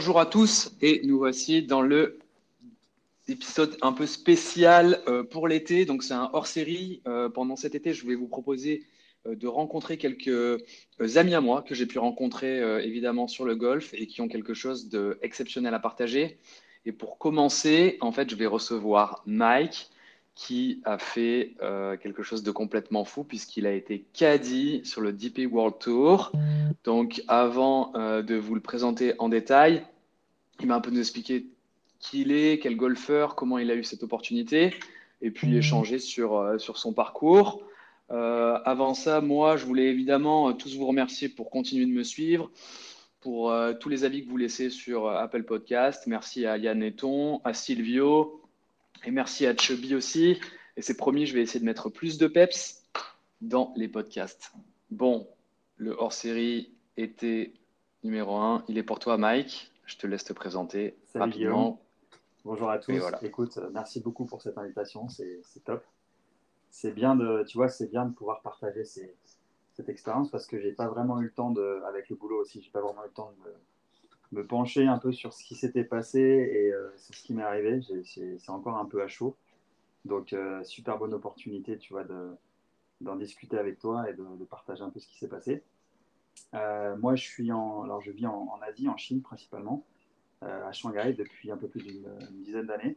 bonjour à tous et nous voici dans le épisode un peu spécial euh, pour l'été. Donc c'est un hors-série. Euh, pendant cet été, je vais vous proposer euh, de rencontrer quelques amis à moi que j'ai pu rencontrer évidemment sur le golf et qui ont quelque chose d'exceptionnel à partager. Et pour commencer, en fait, je vais recevoir Mike qui a fait quelque chose de complètement fou puisqu'il a été caddie sur le DP World Tour. Donc avant de vous le présenter en détail, il m'a un peu nous expliqué qui il est, quel golfeur, comment il a eu cette opportunité, et puis échanger sur, euh, sur son parcours. Euh, avant ça, moi, je voulais évidemment euh, tous vous remercier pour continuer de me suivre, pour tous les avis que vous laissez sur Apple Podcast. Merci à Yann Eton, à Silvio, et merci à Chubby aussi. Et c'est promis, je vais essayer de mettre plus de peps dans les podcasts. Bon, le hors-série était numéro 1, il est pour toi, Mike. Je te laisse te présenter rapidement. Bonjour à tous. Écoute, euh, merci beaucoup pour cette invitation, c'est top. C'est bien de, tu vois, c'est bien de pouvoir partager cette expérience parce que j'ai pas vraiment eu le temps de, avec le boulot aussi, j'ai pas vraiment eu le temps de me, pencher un peu sur ce qui s'était passé et euh, c'est ce qui m'est arrivé. C'est encore un peu à chaud. Donc, euh, super bonne opportunité, tu vois, d'en discuter avec toi et de, partager un peu ce qui s'est passé. Moi, je suis en, alors je vis en Asie, en Chine principalement. Euh, à Shanghai depuis un peu plus d'une dizaine d'années.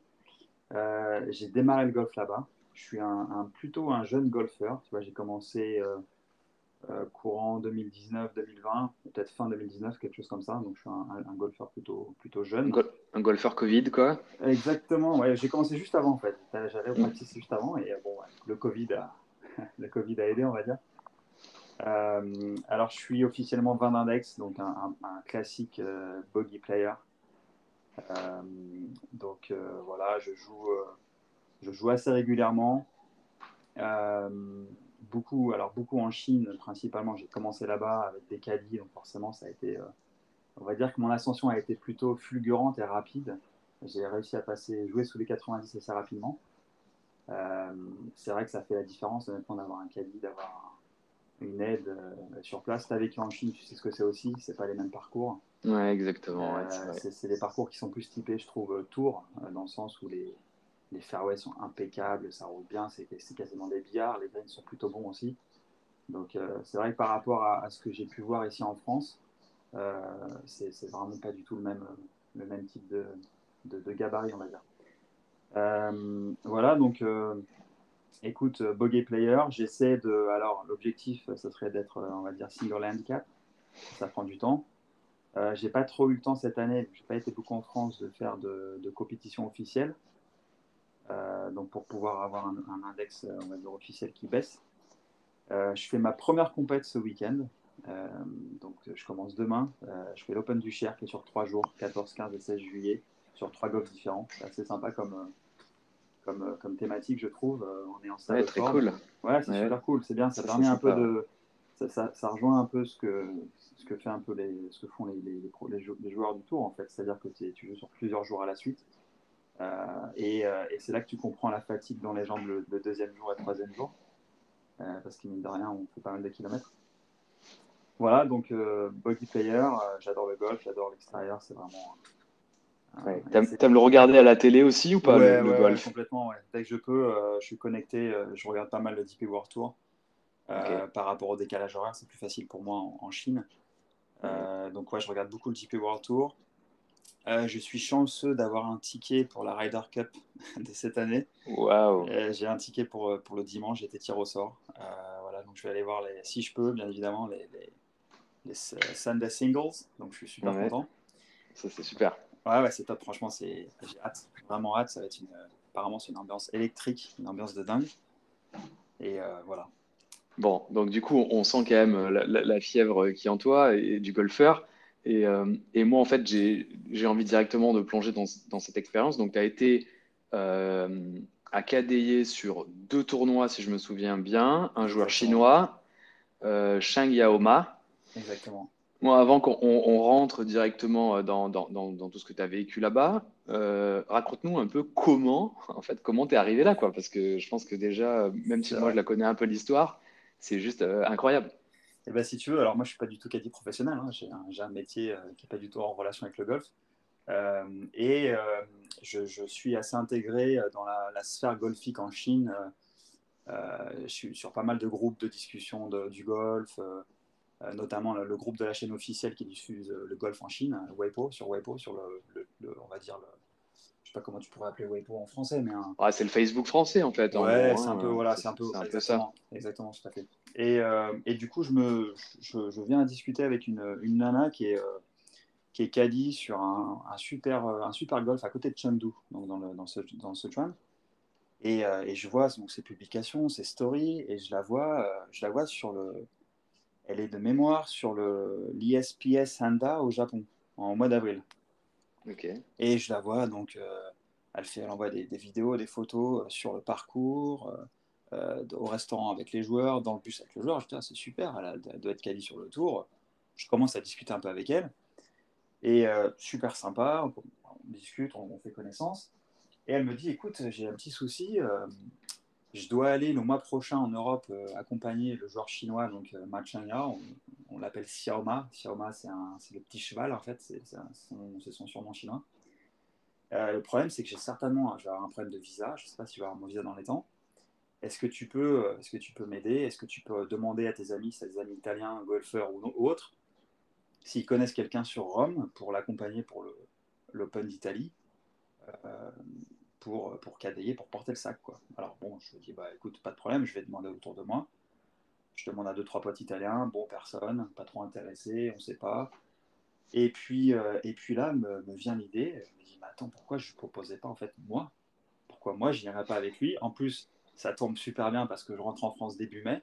Euh, j'ai démarré le golf là-bas. Je suis un, plutôt un jeune golfeur. Tu vois, j'ai commencé euh, courant 2019-2020, peut-être fin 2019, quelque chose comme ça. Donc, je suis un, golfeur plutôt, plutôt jeune. Un golfeur Covid, quoi Exactement, ouais. J'ai commencé juste avant, en fait. J'allais au practice juste avant. Et bon, le, COVID a, le Covid a aidé, on va dire. Alors, je suis officiellement 20 index, donc un, classique bogey player. Euh, donc euh, voilà, je joue, euh, assez régulièrement. beaucoup, alors beaucoup en Chine principalement. J'ai commencé là-bas avec des caddies, donc forcément ça a été on va dire que mon ascension a été plutôt fulgurante et rapide. J'ai réussi à passer, jouer sous les 90 assez rapidement. c'est vrai que ça fait la différence, honnêtement, d'avoir un caddie, d'avoir une aide sur place. Tu as vécu en Chine, tu sais ce que c'est aussi, c'est pas les mêmes parcours. Ouais, exactement. Euh, c'est des parcours qui sont plus typés, je trouve, euh, tour, euh, dans le sens où les, les fairways sont impeccables, ça roule bien, c'est quasiment des billards, les greens sont plutôt bons aussi. Donc c'est vrai que par rapport à, ce que j'ai pu voir ici en France, c'est vraiment pas du tout le même, le même type de, de, gabarit, on va dire. voilà, donc écoute, bogey player, j'essaie de. Alors l'objectif, ce serait d'être, on va dire, single handicap, ça prend du temps. Euh, j'ai pas trop eu le temps cette année, j'ai pas été beaucoup en France de faire de, compétition officielle. Euh, donc pour pouvoir avoir un, index on va dire, officiel qui baisse. Euh, je fais ma première compète ce week-end. donc je commence demain. je fais l'Open du Cher qui est sur 3 jours, 14, 15 et 16 juillet, sur trois golfs différents. C'est assez sympa comme, comme, comme thématique, je trouve. on est en stade. Ouais, très cool. Ouais, c'est super cool. C'est bien. Ça, permet un peu de. Ça, ça, rejoint un peu ce que, ce que, fait un peu les, ce que font les, les, les, joueurs du tour, en fait. C'est-à-dire que tu joues sur plusieurs jours à la suite. Euh, et, euh, et c'est là que tu comprends la fatigue dans les jambes le, deuxième jour et le troisième jour. Euh, parce qu'il mine de rien, on fait pas mal de kilomètres. Voilà, donc bogey player, j'adore le golf, j'adore l'extérieur, c'est vraiment. Ouais. T'aimes le regarder à la télé aussi ou pas le, golf Complètement, ouais. Dès que je peux, je suis connecté, je regarde pas mal le DP World Tour. Par rapport au décalage horaire, c'est plus facile pour moi en Chine. Euh, donc ouais, je regarde beaucoup le GP World Tour. Euh, je suis chanceux d'avoir un ticket pour la Ryder Cup de cette année. Wow. J'ai un ticket pour, pour le dimanche, j'ai été tiré au sort. Euh, voilà, donc je vais aller voir, les, si je peux, bien évidemment, les, les, Sunday Singles. Donc je suis super content. Ça, c'est super. Ouais, ouais c'est top. Franchement, j'ai hâte. Vraiment hâte. Ça va être une, apparemment, c'est une ambiance électrique, une ambiance de dingue. Et voilà. Bon, donc du coup, on sent quand même la, fièvre qui est en toi et, du golfeur. Et, euh, et, moi, en fait, j'ai envie directement de plonger dans, dans cette expérience. Donc, tu as été euh, sur deux tournois, si je me souviens bien. Un joueur chinois, euh, Shang Yaoma. Exactement. Moi, avant qu'on on rentre directement dans, dans, dans, tout ce que tu as vécu là-bas, euh, raconte-nous un peu comment, en fait, comment tu es arrivé là, quoi. Parce que je pense que déjà, même si moi je la connais un peu l'histoire, c'est juste euh, incroyable. Et eh ben, si tu veux, alors moi je suis pas du tout caddie professionnel, hein. j'ai un, un, métier euh, qui n'est pas du tout en relation avec le golf. et je, suis assez intégré dans la, sphère golfique en Chine. je suis sur pas mal de groupes de discussion du golf, notamment le, groupe de la chaîne officielle qui diffuse le golf en Chine, Weibo, sur Weibo, sur le, on va dire le, sais pas comment tu pourrais appeler Weibo en français, mais ah, c'est le Facebook français en fait. ouais, c'est un peu voilà, c'est un peu, ça. Exactement, tout à fait. Et, euh, et du coup, je me, je, je, viens à discuter avec une, une nana qui est euh, qui est caddie sur un, un, super un super golf à côté de Chengdu, donc dans le dans ce dans ce. Et, euh, et, je vois donc ses publications, ses stories, et je la vois, je la vois sur le, elle est de mémoire sur le l'ISPS Handa au Japon en mois d'avril. Et je la vois, donc, euh, elle, fait, elle envoie des, vidéos, des photos euh, sur le parcours, euh, au restaurant avec les joueurs, dans le bus avec les joueurs. Je dis, ah, c'est super, elle, doit être quali sur le tour. Je commence à discuter un peu avec elle. Et super sympa, on, discute, on, fait connaissance. Et elle me dit, écoute, j'ai un petit souci je dois aller le mois prochain en Europe accompagner le joueur chinois, donc euh, Ma on, on l'appelle Xiaoma. Xiaoma, c'est le petit cheval, en fait, c'est son, surnom chinois. Euh, le problème, c'est que j'ai certainement je vais avoir un problème de visa. Je ne sais pas si je vais avoir mon visa dans les temps. Est-ce que tu peux, euh, est-ce que tu peux m'aider? Est-ce que tu peux demander à tes amis, tes amis italiens, golfeurs ou, autres, s'ils connaissent quelqu'un sur Rome pour l'accompagner pour l'Open d'Italie? Euh, pour, pour cadayer, pour porter le sac. Quoi. Alors bon, je dis, bah écoute, pas de problème, je vais demander autour de moi. Je demande à deux, trois potes italiens, bon, personne, pas trop intéressé, on ne sait pas. Et puis, euh, et puis là, me, me vient l'idée, je me dis, mais attends, pourquoi je ne proposais pas en fait moi? Pourquoi moi, je n'irais pas avec lui? En plus, ça tombe super bien parce que je rentre en France début mai.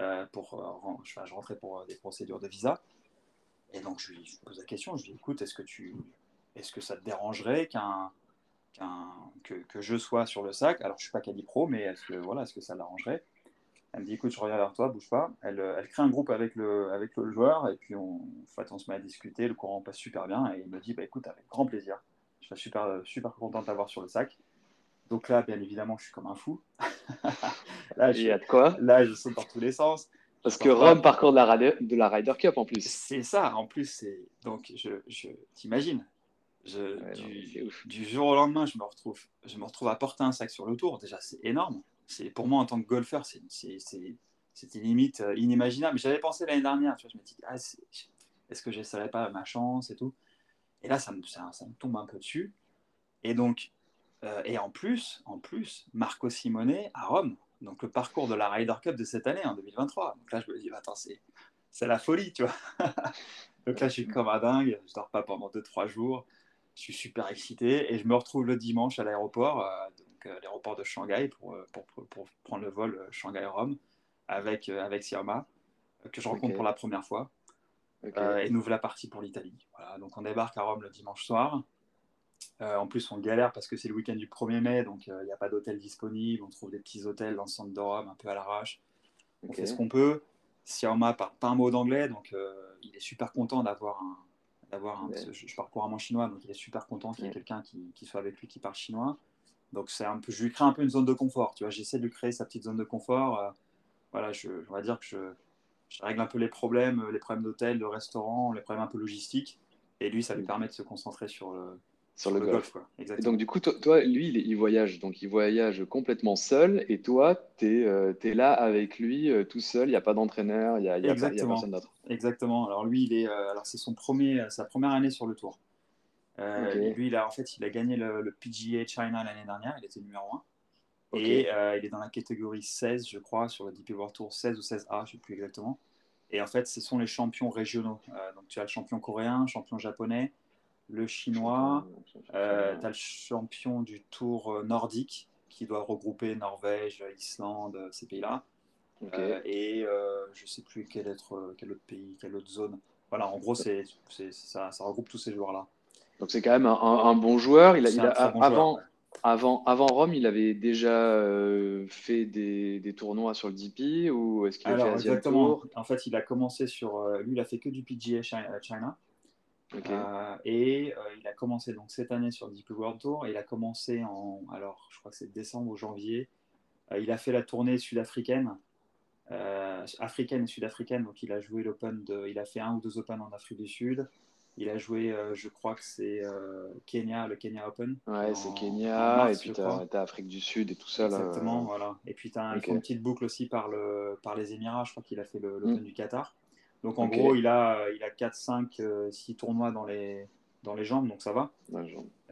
Euh, pour, euh, je, je, rentrais pour des procédures de visa. Et donc, je lui, pose la question, je lui dis, écoute, est-ce que, tu, est-ce que ça te dérangerait qu'un, que, que, je sois sur le sac Alors, je ne suis pas Caddy Pro, mais est-ce que, voilà, est-ce que ça l'arrangerait? Elle me dit écoute, je reviens vers toi, bouge pas. Elle, euh, elle crée un groupe avec le, avec le joueur et puis on, fait, on se met à discuter. Le courant passe super bien et il me dit bah, écoute, avec grand plaisir. Je suis super, super content de t'avoir sur le sac. Donc là, bien évidemment, je suis comme un fou. là, il y a de quoi? Là, je saute dans tous les sens. Parce que Rome parcourt de la, de la Ryder Cup en plus. C'est ça, en plus. Donc, je, je t'imagine. Du, du, jour au lendemain, je me, retrouve, je me retrouve à porter un sac sur le tour. Déjà, c'est énorme c'est pour moi en tant que golfeur, c'était limite euh, inimaginable. J'avais pensé l'année dernière, tu vois, je me dis, ah, est-ce que j'essaierai pas ma chance et tout? Et là, ça me, ça, me, tombe un peu dessus. Et donc, euh, et en plus, en plus, Marco Simone à Rome, donc le parcours de la Ryder Cup de cette année, en 2023. Donc là, je me dis, attends, c'est la folie, tu vois. donc là, je suis comme un dingue, je dors pas pendant 2-3 jours. Je suis super excité et je me retrouve le dimanche à l'aéroport. Euh, euh, l'aéroport de Shanghai pour, euh, pour, pour, prendre le vol Shanghai-Rome avec, avec Siama, que je rencontre pour la première fois. et nous voilà partis pour l'Italie. Voilà, donc on débarque à Rome le dimanche soir. en plus, on galère parce que c'est le week-end du 1er mai, donc il n'y a pas d'hôtel disponible. On trouve des petits hôtels dans le centre de Rome, un peu à l'arrache. On fait ce qu'on peut. Siama parle pas un mot d'anglais, donc il est super content d'avoir un. D'avoir un je, parle couramment chinois, donc il est super content qu'il y ait quelqu'un qui, qui, soit avec lui qui parle chinois. Donc c'est un peu, je lui crée un peu une zone de confort. Tu vois, j'essaie de lui créer sa petite zone de confort. Euh, voilà, je, on va dire que je, je, règle un peu les problèmes, les problèmes d'hôtel, de restaurant, les problèmes un peu logistiques. Et lui, ça lui permet de se concentrer sur le, sur le, golf. quoi. donc du coup, toi, lui, il, voyage, donc il voyage complètement seul, et toi, tu es, euh, là avec lui euh, tout seul. Il n'y a pas d'entraîneur, il n'y a, y a, personne d'autre. Exactement. Alors lui, il est, alors c'est son premier, sa première année sur le tour. Euh, lui, il a, en fait, il a gagné le, PGA China l'année dernière, il était numéro 1. Et euh, il est dans la catégorie 16, je crois, sur le DP World Tour 16 ou 16A, je ne sais plus exactement. Et en fait, ce sont les champions régionaux. Euh, donc, tu as le champion coréen, le champion japonais, le chinois, tu as le champion du tour nordique, qui doit regrouper Norvège, Islande, ces pays-là. et je ne sais plus quel, être, quel autre pays, quelle autre zone. Voilà, en gros, c'est, ça, ça regroupe tous ces joueurs-là. Donc c'est quand même un, bon joueur. Il, a, avant, avant, avant Rome, il avait déjà euh, fait des, tournois sur le DP ou est-ce qu'il a fait exactement. En fait, il a commencé sur. Euh, lui, il a fait que du PGA China. Euh, et il a commencé donc cette année sur le DP World Tour. il a commencé en. Alors, je crois que c'est décembre ou janvier. il a fait la tournée sud-africaine. africaine et sud-africaine. Donc, il a joué l'Open de. Il a fait un ou deux Open en Afrique du Sud. Il a joué, euh, je crois que c'est euh, Kenya, le Kenya Open. Ouais, c'est Kenya, et puis tu as, Afrique du Sud et tout ça. Exactement, voilà. Et puis tu as une petite boucle aussi par, le, par les Émirats, je crois qu'il a fait l'Open mm. du Qatar. Donc en gros, il a, il a 4, 5, 6 tournois dans les, dans les jambes, donc ça va.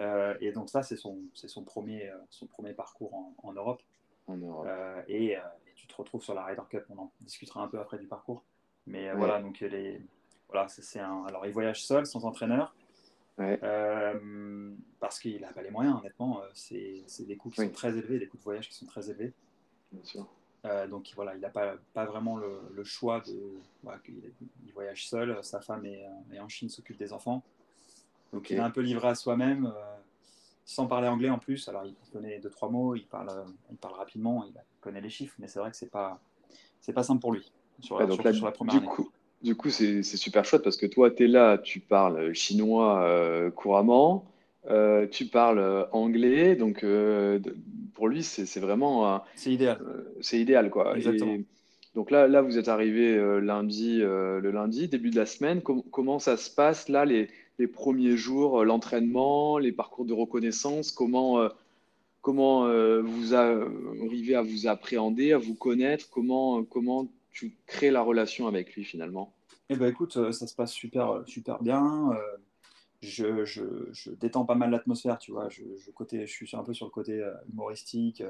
Euh, et donc ça, c'est son, son, premier, son premier parcours en, en Europe. En Europe. Et, et, tu te retrouves sur la Ryder Cup, on en discutera un peu après du parcours. Mais voilà, donc les, voilà, c'est un... Alors, il voyage seul, sans entraîneur. Euh, parce qu'il n'a pas les moyens, honnêtement. Euh, c'est des coûts qui sont très élevés, des coûts de voyage qui sont très élevés. Bien sûr. Euh, donc voilà, il n'a pas, pas vraiment le, le choix de. il, voyage seul, sa femme est, en Chine, s'occupe des enfants. Donc il est un peu livré à soi-même, sans parler anglais en plus. Alors il connaît deux, trois mots, il parle, il parle rapidement, il connaît les chiffres, mais c'est vrai que c'est pas, pas simple pour lui. Sur, donc sur, la première du Coup, du coup, c'est super chouette parce que toi, tu es là, tu parles chinois euh, couramment, euh, tu parles euh, anglais, donc pour lui, c'est vraiment. c'est idéal. c'est idéal, quoi. donc là, là, vous êtes arrivé lundi, le lundi, début de la semaine. comment ça se passe là, les, les premiers jours, l'entraînement, les parcours de reconnaissance? Comment, comment vous arrivez à vous appréhender, à vous connaître? Comment, comment tu crées la relation avec lui finalement? Eh ben écoute, euh, ça se passe super, euh, super bien. Euh, je, je, je, détends pas mal l'atmosphère, tu vois. Je, je, côté, je suis un peu sur le côté humoristique.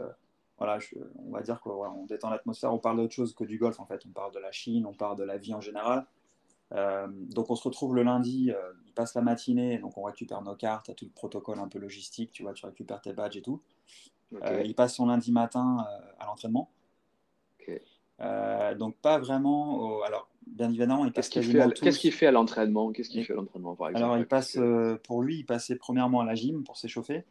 Voilà, on va dire quoi, on détend l'atmosphère. On parle d'autre chose que du golf en fait. On parle de la Chine, on parle de la vie en général. donc on se retrouve le lundi, il passe la matinée, donc on récupère nos cartes, tout le protocole un peu logistique, tu vois, tu récupères tes badges et tout. il passe son lundi matin à l'entraînement. Euh, donc pas vraiment. Alors bien évidemment, il passe Qu'est-ce qu'il fait à l'entraînement Qu'est-ce qu'il fait à l'entraînement par exemple Alors il passe euh, pour lui, il passait premièrement à la gym pour s'échauffer.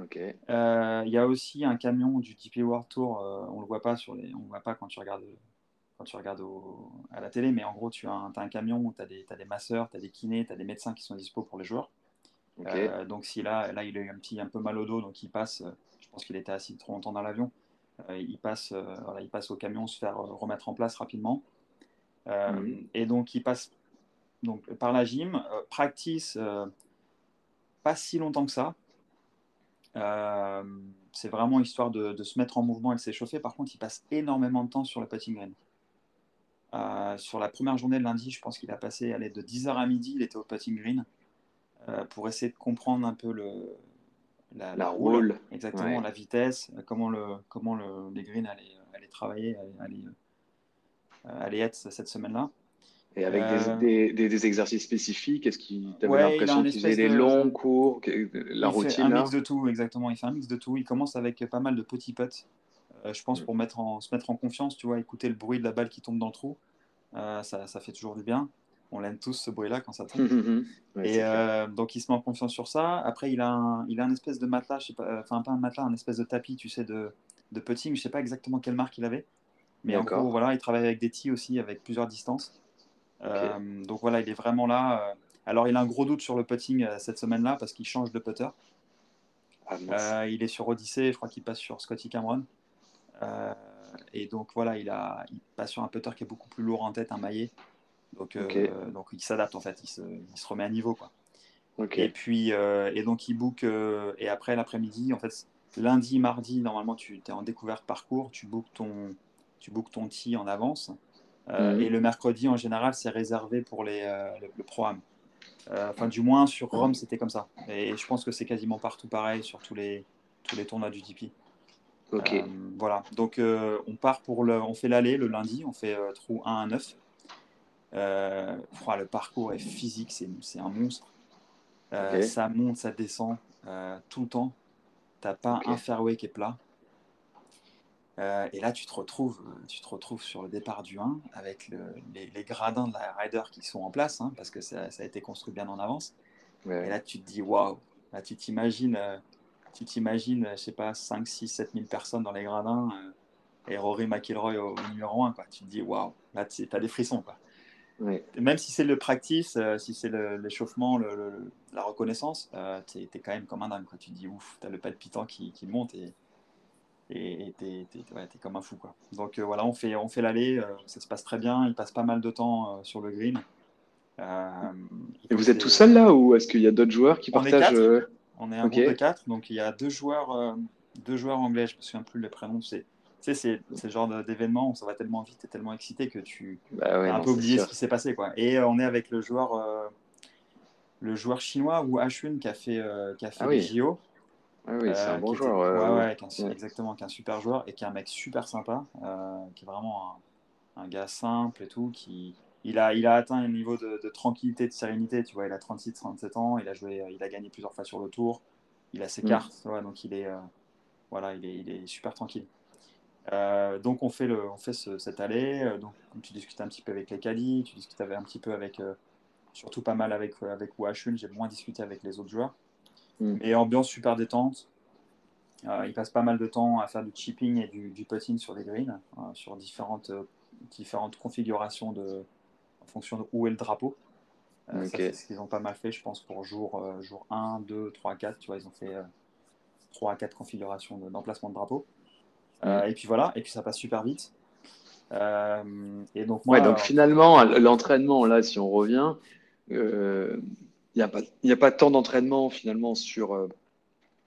Ok. Euh, il y a aussi un camion du DP World Tour. on le voit pas sur les, on voit pas quand tu regardes quand tu regardes à la télé, mais en gros tu as un, as un camion où tu as des, as des masseurs, tu as des kinés, tu as des médecins qui sont dispo pour les joueurs. donc si là, là il a eu un petit un peu mal au dos, donc il passe. je pense qu'il était assis trop longtemps dans l'avion. Euh, il, passe, euh, voilà, il passe au camion se faire euh, remettre en place rapidement. Mhm. Et donc, il passe donc, par la gym, practice pas si longtemps que ça. c'est vraiment histoire de, se mettre en mouvement et de s'échauffer. Par contre, il passe énormément de temps sur le putting green. sur la première journée de lundi, je pense qu'il a passé allez, de 10h à midi, il était au putting green pour essayer de comprendre un peu le, la, la, roule, exactement, la vitesse, comment, le, comment le, les greens allaient, allaient travailler, allaient, allaient, être cette semaine-là. Et avec euh, des, des, des, exercices spécifiques, est-ce qu'il avait l'impression qu'il faisait des longs cours, la il routine fait un mix de tout, exactement. Il fait un mix de tout. Il commence avec pas mal de petits putts, euh, je pense, mm. pour mettre en, se mettre en confiance, tu vois, écouter le bruit de la balle qui tombe dans le trou. Euh, ça, ça, fait toujours du bien on l'aime tous ce bruit-là quand ça tombe. et euh, donc il se met en confiance sur ça. Après, il a un, il a un espèce de matelas, je sais pas, enfin pas un matelas, un espèce de tapis, tu sais, de, de putting. Je sais pas exactement quelle marque il avait. Mais en gros, voilà, il travaille avec des tis aussi, avec plusieurs distances. Euh, donc voilà, il est vraiment là. Euh. Alors il a un gros doute sur le putting cette semaine-là parce qu'il change de putter. Ah, il est sur Odyssey, je crois qu'il passe sur Scotty Cameron. et donc voilà, il, a, il passe sur un putter qui est beaucoup plus lourd en tête, un maillet. Donc, euh, donc il s'adapte en fait, il se, il se, remet à niveau. Quoi. Et puis, euh, et donc il book, euh, et après l'après-midi, en fait, lundi, mardi, normalement tu es en découverte parcours, tu bookes ton, tu bookes ton tee en avance. Mhm. Et le mercredi, en général, c'est réservé pour les, le, programme. Enfin, du moins sur Rome, c'était comme ça. Et je pense que c'est quasiment partout pareil sur tous les, tous les tournois du DP. Ok. voilà. Donc, on part pour le, on fait l'aller le lundi, on fait trou 1 à 9. Euh, le parcours est physique, c'est un monstre. Euh, ça monte, ça descend euh, tout le temps. T'as pas un fairway qui est plat. Et là, tu te, retrouves, tu te retrouves sur le départ du 1 avec les, gradins de la rider qui sont en place, hein, parce que ça, a été construit bien en avance. Et là, tu te dis, waouh, là, tu t'imagines, tu t'imagines, je sais pas, 5, 6, 7 000 personnes dans les gradins et Rory McIlroy au, numéro 1. Quoi. Tu te dis, waouh, là, tu as des frissons. Quoi. Même si c'est le practice, euh, si c'est l'échauffement, la reconnaissance, euh, tu es, quand même comme un dingue. Quoi. Tu te dis, ouf, tu as le palpitant qui, qui monte et et tu es, es, comme un fou. Quoi. Donc euh, voilà, on fait, on fait l'aller, ça se passe très bien, il passe pas mal de temps sur le green. Et vous êtes tout seul là ou est-ce qu'il y a d'autres joueurs qui partagent On est un groupe de quatre, donc il y a deux joueurs, deux joueurs anglais, je me souviens plus les prénoms, c'est tu sais, c'est le genre d'événement où ça va tellement vite et tellement excité que tu bah as un peu oublié ce qui s'est passé. Quoi. Et on est avec le joueur, le joueur chinois ou Ashun qui a fait, qui a fait ah les JO. Ah oui, c'est un euh, bon joueur. ouais, ouais, exactement, qui est un super joueur et qui est un mec super sympa, euh, qui est vraiment un, un, gars simple et tout, qui il a, il a atteint un niveau de, de, tranquillité, de sérénité, tu vois, il a 36-37 ans, il a joué, il a gagné plusieurs fois sur le tour, il a ses mm. cartes, ouais, donc il est, euh, voilà, il est, il est, super tranquille. donc on fait, le, on fait ce, cette allée, donc tu discutes un petit peu avec les Kali, tu discutes un petit peu avec, surtout pas mal avec, avec Washun, j'ai moins discuté avec les autres joueurs. Mm. Et ambiance super détente. Euh, il passe pas mal de temps à faire du chipping et du, du putting sur les greens, euh, sur différentes, euh, différentes configurations de, en fonction de où est le drapeau. C'est ce qu'ils ont pas mal fait, je pense, pour jour, jour 1, 2, 3, 4. Tu vois, ils ont fait 3 à 4 configurations d'emplacement de, drapeau. Mm. et puis voilà, et puis ça passe super vite. et donc, moi, ouais, donc finalement, l'entraînement, là, si on revient, n'y a, pas, a pas tant d'entraînement finalement sur euh,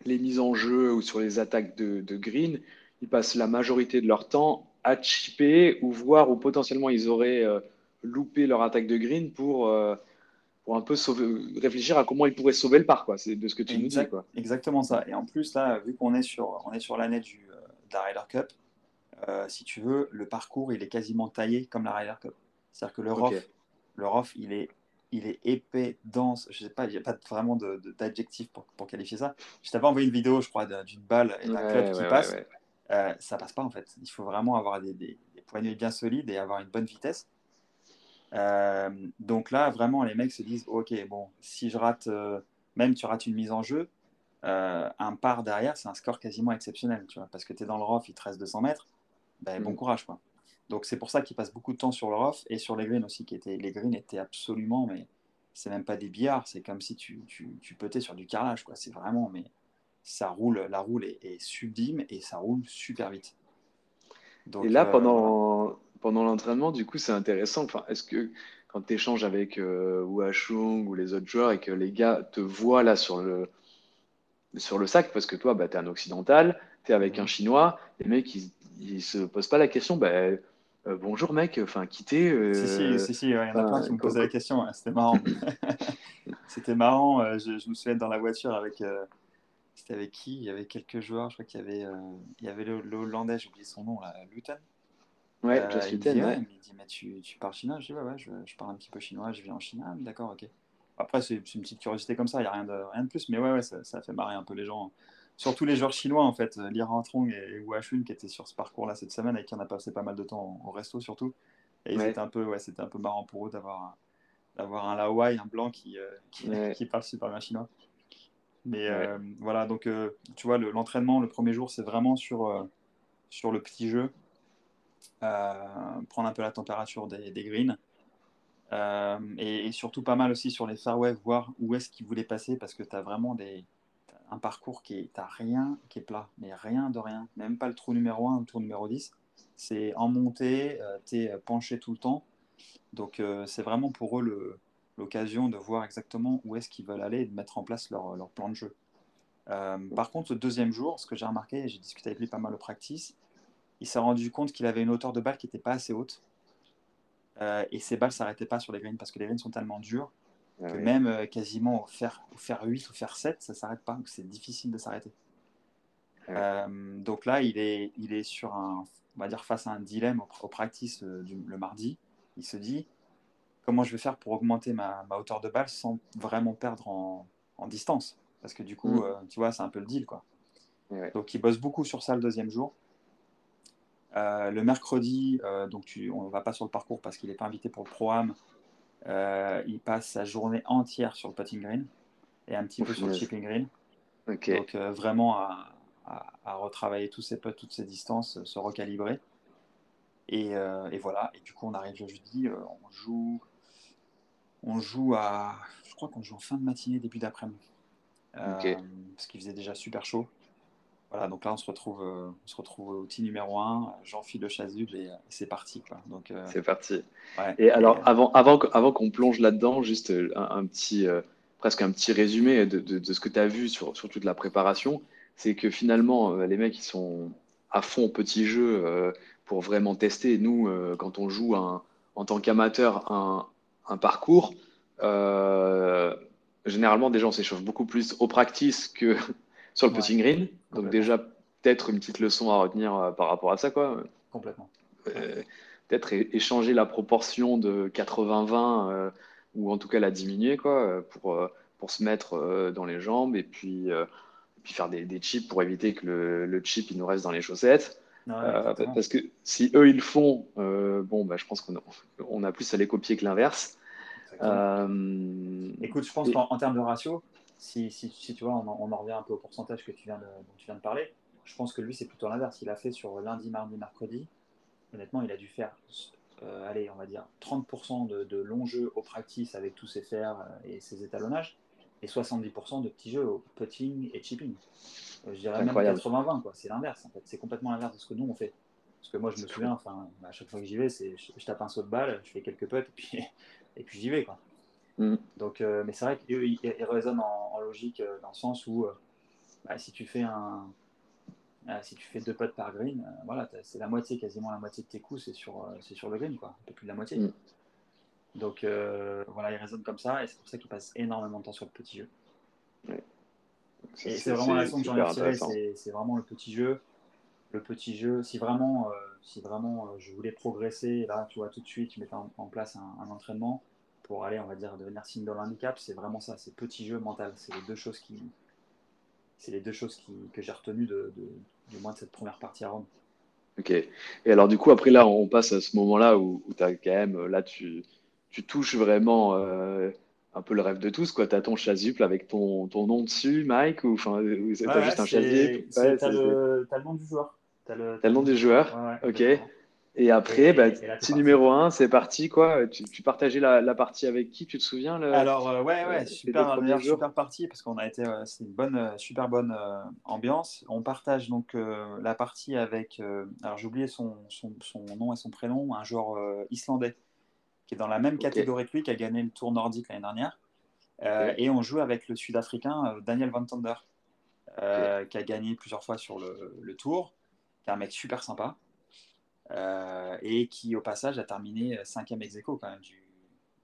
les mises en jeu ou sur les attaques de, green. Ils passent la majorité de leur temps à chipper ou voir où potentiellement ils auraient euh, loupé leur attaque de green pour, euh, pour un peu réfléchir à comment ils pourraient sauver le par. C'est de ce que tu nous dis. Quoi. Exactement ça. Et en plus, là, vu qu'on est sur, on est sur l'année du, de la Ryder Cup, si tu veux, le parcours, il est quasiment taillé comme la Ryder Cup. C'est-à-dire que le rough, le rough, il est il est épais, dense. Je sais pas, il n'y a pas vraiment d'adjectif pour, pour, qualifier ça. Je t'avais envoyé une vidéo, je crois, d'une balle et d'un club qui passe. Euh, ça passe pas en fait. Il faut vraiment avoir des, des, poignées bien solides et avoir une bonne vitesse. Euh, donc là, vraiment, les mecs se disent Ok, bon, si je rate, euh, même tu rates une mise en jeu, un par derrière, c'est un score quasiment exceptionnel, tu vois, parce que tu es dans le rough, il te reste 200 mètres. Ben, Bon mm. courage, quoi. Donc c'est pour ça qu'il passe beaucoup de temps sur le rough et sur les greens aussi. Qui étaient, les greens étaient absolument, mais c'est même pas des billards, c'est comme si tu, tu, tu petais sur du carrelage. Quoi. C'est vraiment, mais ça roule, la roule est, sublime et ça roule super vite. Donc, et là, euh, pendant, pendant l'entraînement, du coup, c'est intéressant. Enfin, Est-ce que quand tu échanges avec euh, ou les autres joueurs et que les gars te voient là sur le, sur le sac, parce que toi, bah, tu es un occidental, tu es avec mhm. un chinois, les mecs, ils, ils se posent pas la question, bah, euh, bonjour mec, enfin quitter. Euh, si, si, si, il y en a plein qui me posaient la question, c'était marrant. c'était marrant, euh, je, me souviens dans la voiture avec. c'était avec qui? Il y avait quelques joueurs, je crois qu'il y avait, il y avait le, Hollandais, j'ai oublié son nom, là, Luton. Ouais, il, me dit, il me dit, mais tu, tu, parles chinois? Je dis, ouais, ouais, je, je, parle un petit peu chinois, je viens en Chine. Ah, d'accord, ok. Après, c'est une petite curiosité comme ça, il n'y a rien de, rien de plus, mais ouais, ouais ça, ça, fait marrer un peu les gens surtout les joueurs chinois, en fait, Liran Trong et Wu Hashun, qui étaient sur ce parcours-là cette semaine, et qui en a passé pas mal de temps au resto, surtout. Et ouais. un peu, ouais, c'était un peu marrant pour eux d'avoir d'avoir un Laowai, un blanc qui, euh, qui, parle super bien chinois. Mais euh, voilà, donc euh, tu vois, l'entraînement, le, premier jour, c'est vraiment sur, sur le petit jeu, prendre un peu la température des, des greens. Et, et, surtout pas mal aussi sur les fairways, voir où est-ce qu'ils voulaient passer parce que tu as vraiment des, un parcours qui est, rien qui est plat, mais rien de rien, même pas le trou numéro 1, le trou numéro 10. C'est en montée, euh, tu es penché tout le temps. Donc euh, c'est vraiment pour eux l'occasion de voir exactement où est-ce qu'ils veulent aller et de mettre en place leur, leur plan de jeu. Euh, par contre, le deuxième jour, ce que j'ai remarqué, j'ai discuté avec lui pas mal au practice, il s'est rendu compte qu'il avait une hauteur de balle qui n'était pas assez haute. et ses balles s'arrêtaient pas sur les greens parce que les greens sont tellement durs que même euh, quasiment au faire, au faire 8 ou faire 7, ça ne s'arrête pas. C'est difficile de s'arrêter. Euh, donc là, il est, il est sur un, on va dire face à un dilemme au, practice euh, le mardi. Il se dit comment je vais faire pour augmenter ma, ma hauteur de balle sans vraiment perdre en, en distance? Parce que du coup, mm. tu vois, c'est un peu le deal. Quoi. Donc il bosse beaucoup sur ça le deuxième jour. le mercredi, donc tu, on ne va pas sur le parcours parce qu'il n'est pas invité pour le programme. Euh, il passe sa journée entière sur le putting green et un petit peu sur le chipping green. Donc euh, vraiment à, retravailler tous ses putts, toutes ses distances, se recalibrer. Et, euh, et, voilà. Et du coup, on arrive le jeudi, on joue, on joue à, je crois qu'on joue en fin de matinée, début d'après-midi, parce qu'il faisait déjà super chaud. Voilà, donc là, on se retrouve, euh, on se retrouve au outil numéro 1, j'enfile le chasuble et, c'est parti. Quoi. Donc, euh, c'est parti. et alors, avant, avant, avant qu'on plonge là-dedans, juste un, petit, euh, presque un petit résumé de, de, ce que tu as vu sur, sur, toute la préparation, c'est que finalement, les mecs, ils sont à fond au petit jeu pour vraiment tester. Nous, quand on joue un, en tant qu'amateur un, un, parcours, généralement, déjà, on s'échauffe beaucoup plus au practice que sur le putting green. Donc déjà, peut-être une petite leçon à retenir euh, par rapport à ça. Quoi. Complètement. Euh, peut-être échanger la proportion de 80-20 euh, ou en tout cas la diminuer quoi, pour, pour se mettre dans les jambes et puis, puis faire des, des, chips pour éviter que le, le, chip il nous reste dans les chaussettes. parce que si eux ils le font, bon, bah, je pense qu'on a, on a plus à les copier que l'inverse. Écoute, je pense qu'en termes de ratio, si, si, si, tu vois, on, en revient un peu au pourcentage que tu viens de, dont tu viens de parler, je pense que lui, c'est plutôt l'inverse. Il a fait sur lundi, mardi, mercredi. Honnêtement, il a dû faire, euh, allez, on va dire 30% de, de longs jeux au practice avec tous ses fers euh, et ses étalonnages, et 70% de petits jeux au putting et chipping. Euh, je dirais même 80-20, quoi. C'est l'inverse, en fait. C'est complètement l'inverse de ce que nous, on fait. Parce que moi, je me souviens, enfin, à chaque fois que j'y vais, je, je, tape un saut de balle, je fais quelques putts, et puis, et puis j'y vais, quoi. Mm. Donc, euh, mais c'est vrai qu'il il résonne en, logique euh, dans le sens où euh, bah, si tu fais un, si tu fais deux potes par green, voilà, c'est la moitié, quasiment la moitié de tes coups, c'est sur, c'est sur le green, quoi, un peu plus de la moitié. Mm. Donc voilà, il résonne comme ça, et c'est pour ça qu'il passe énormément de temps sur le petit jeu. Et c'est vraiment la leçon que j'en ai retirée, c'est vraiment le petit jeu. Le petit jeu, si vraiment, si vraiment je voulais progresser, là, tu vois, tout de suite, je mettais en, place un, un entraînement pour aller, on va dire, devenir single handicap, c'est vraiment ça, c'est petit jeu mental. C'est les deux choses qui, c'est les deux choses qui, que j'ai retenues de, du moins de cette première partie à Rome. Ok. Et alors du coup, après là, on passe à ce moment-là où, tu as quand même, là, tu, tu touches vraiment euh, un peu le rêve de tous, quoi. Tu as ton chasuble avec ton, ton nom dessus, Mike, ou enfin, c'est pas juste un chasuble? tu as, le nom du joueur. Tu as le, nom du joueur? ok. Et après, bah, petit numéro 1, c'est parti. quoi. Tu, partageais la, partie avec qui Tu te souviens le, Alors, euh, ouais, ouais, super, super partie parce qu'on a été. Euh, c'est une bonne, euh, super bonne ambiance. On partage donc la partie avec. alors, j'ai oublié son, son, son, nom et son prénom, un joueur islandais qui est dans la même catégorie que lui, qui a gagné le tour nordique l'année dernière. Et on joue avec le Sud-Africain Daniel Van Tonder, qui a gagné plusieurs fois sur le, le tour, qui est un mec super sympa. Euh, et qui au passage a terminé cinquième ex aequo quand même du,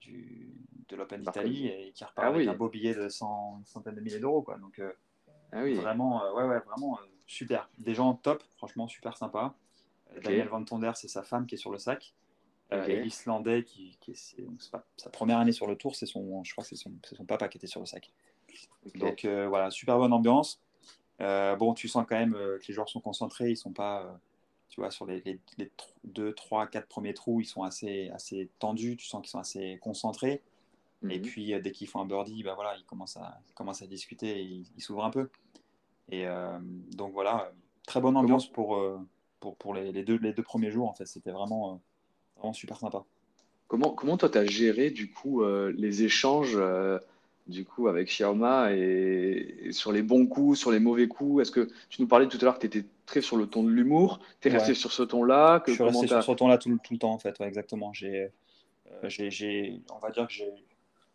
du de l'Open d'Italie et qui repart ah avec un beau billet de cent, centaines de milliers d'euros quoi. Donc euh, ah oui. vraiment, euh, ouais, ouais, vraiment super. Des gens top, franchement super sympa. Daniel Van Tonder, c'est sa femme qui est sur le sac. et l'Islandais, qui, qui est, pas, sa première année sur le tour, c'est son, je crois que c'est son, son, papa qui était sur le sac. Donc voilà, super bonne ambiance. bon, tu sens quand même que les joueurs sont concentrés, ils sont pas tu vois, sur les, les, 2, 3, 4 premiers trous, ils sont assez, assez tendus, tu sens qu'ils sont assez concentrés. Et mhm. puis, euh, dès qu'ils font un birdie, bah, voilà, ils commencent à, commencent à discuter et ils, s'ouvrent un peu. Et euh, donc, voilà, très bonne ambiance pour, euh, pour, pour les, les, deux, les deux premiers jours. En fait, c'était vraiment, vraiment super sympa. Comment, comment toi, tu as géré, du coup, les échanges du coup, avec Xiaoma et, sur les bons coups, sur les mauvais coups Est-ce que tu nous parlais tout à l'heure que tu étais très sur le ton de l'humour? Tu es resté sur ce ton-là? Je suis resté sur ce ton-là tout, le temps, en fait, exactement. J'ai, euh, j'ai, on va dire que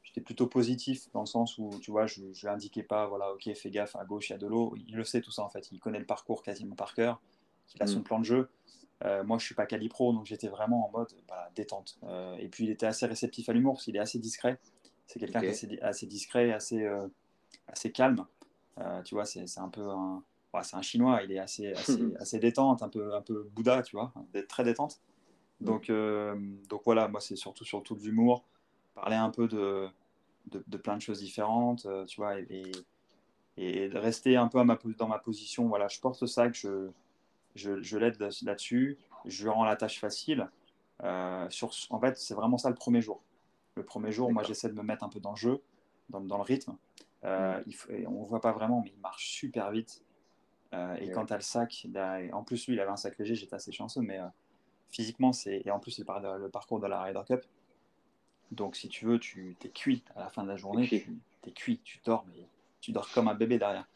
j'étais plutôt positif dans le sens où, tu vois, je ne indiquais pas, voilà, ok, fais gaffe, à gauche, il y a de l'eau. Il le sait tout ça, en fait. Il connaît le parcours quasiment par cœur. Il a son mm. plan de jeu. Euh, moi, je suis pas calipro, donc j'étais vraiment en mode détente. Euh, et puis, il était assez réceptif à l'humour parce qu'il est assez discret. C'est quelqu'un qui est assez, discret, assez, euh, assez calme. Euh, tu vois, c'est un peu un. c'est un chinois, il est assez, assez, détente, un peu, un peu Bouddha, tu vois, très détente. Mm. Donc, euh, donc voilà, moi, c'est surtout sur tout l'humour, parler un peu de, de, plein de choses différentes, tu vois, et, et, rester un peu à ma, dans ma position. Voilà, je porte ça, que je, je, je l'aide là-dessus, je lui rends la tâche facile. sur, en fait, c'est vraiment ça le premier jour. Le premier jour, moi, j'essaie de me mettre un peu dans le jeu, dans, dans le rythme. Euh, mm. on ne voit pas vraiment, mais il marche super vite. Euh, et quand tu as le sac, en plus, lui, il avait un sac léger, j'étais assez chanceux, mais euh, physiquement, c'est. Et en plus, c'est le parcours de la Ryder Cup. Donc, si tu veux, tu es cuit à la fin de la journée. Tu es cuit, tu dors, mais tu dors comme un bébé derrière.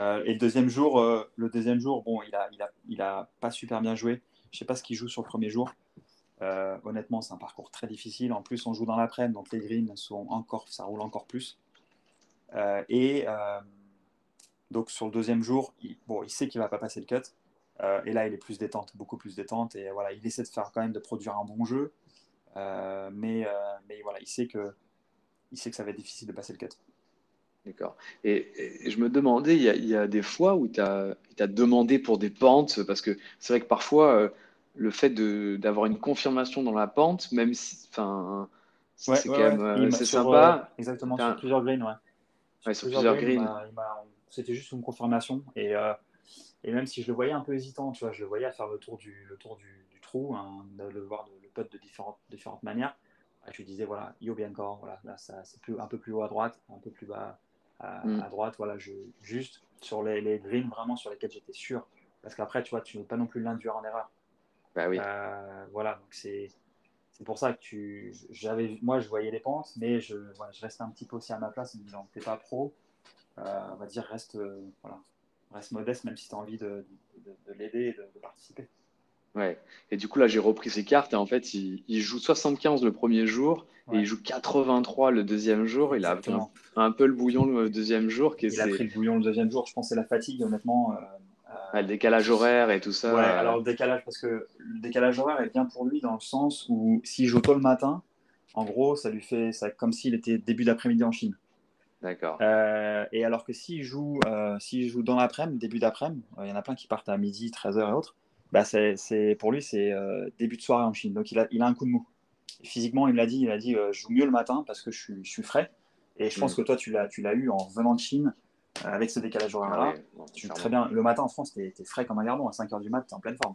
Euh, et le deuxième jour, le deuxième jour, bon, il a, il a, il a pas super bien joué. Je sais pas ce qu'il joue sur le premier jour. Honnêtement, c'est un parcours très difficile. En plus, on joue dans l'après-midi, donc les greens sont encore, ça roule encore plus. et donc sur le deuxième jour, il, bon, il sait qu'il va pas passer le cut. Euh, et là, il est plus détente, beaucoup plus détente. Et voilà, il essaie de faire quand même de produire un bon jeu. Euh, mais, euh, mais voilà, il sait, que, il sait que ça va être difficile de passer le cut. D'accord. Et, je me demandais, il y a, il y a des fois où tu as, as, demandé pour des pentes, parce que c'est vrai que parfois, le fait d'avoir une confirmation dans la pente, même si. Enfin, c'est quand même c'est sympa. exactement, sur plusieurs greens, ouais. sur, plusieurs, greens. C'était juste une confirmation. Et et même si je le voyais un peu hésitant, tu vois, je le voyais à faire le tour du, le tour du, du trou, hein, de le voir le putt de différentes, différentes manières. je lui disais, voilà, yo bien encore, voilà, là, c'est plus, un peu plus haut à droite, un peu plus bas à, mm. droite, voilà, je, juste sur les, les, greens vraiment sur lesquels j'étais sûr. Parce qu'après, tu vois, tu ne veux pas non plus l'induire en erreur. Bah oui. Euh, voilà, c'est. Pour ça que tu, j'avais, moi, je voyais les pentes, mais je, voilà, je restais un petit peu aussi à ma place en me disant, t'es pas pro, euh, on va dire, reste, euh, voilà, reste modeste, même si tu as envie de, l'aider et de, participer. Ouais. Et du coup, là, j'ai repris ses cartes et en fait, il, joue 75 le premier jour et il joue 83 le deuxième jour. Il a un, peu le bouillon le deuxième jour. Qui il a pris le bouillon le deuxième jour. Je pense c'est la fatigue, honnêtement. Euh, le décalage horaire et tout ça. Ouais, alors le décalage, parce que le décalage horaire est bien pour lui dans le sens où s'il joue tôt le matin, en gros, ça lui fait ça, comme s'il était début d'après-midi en Chine. D'accord. Euh, et alors que s'il joue, euh, joue dans l'après-midi, début d'après-midi, euh, il y en a plein qui partent à midi, 13h et autres, bah c'est, pour lui, c'est euh, début de soirée en Chine. Donc il a, il a un coup de mou. physiquement, il me l'a dit, il a dit je joue mieux le matin parce que je suis, je suis frais. Et je pense mm. que toi, tu l'as, tu l'as eu en venant de Chine avec ce décalage horaire-là. Ah très bien. Le matin en France, tu es, frais comme un gardon. À 5h du mat, tu es en pleine forme.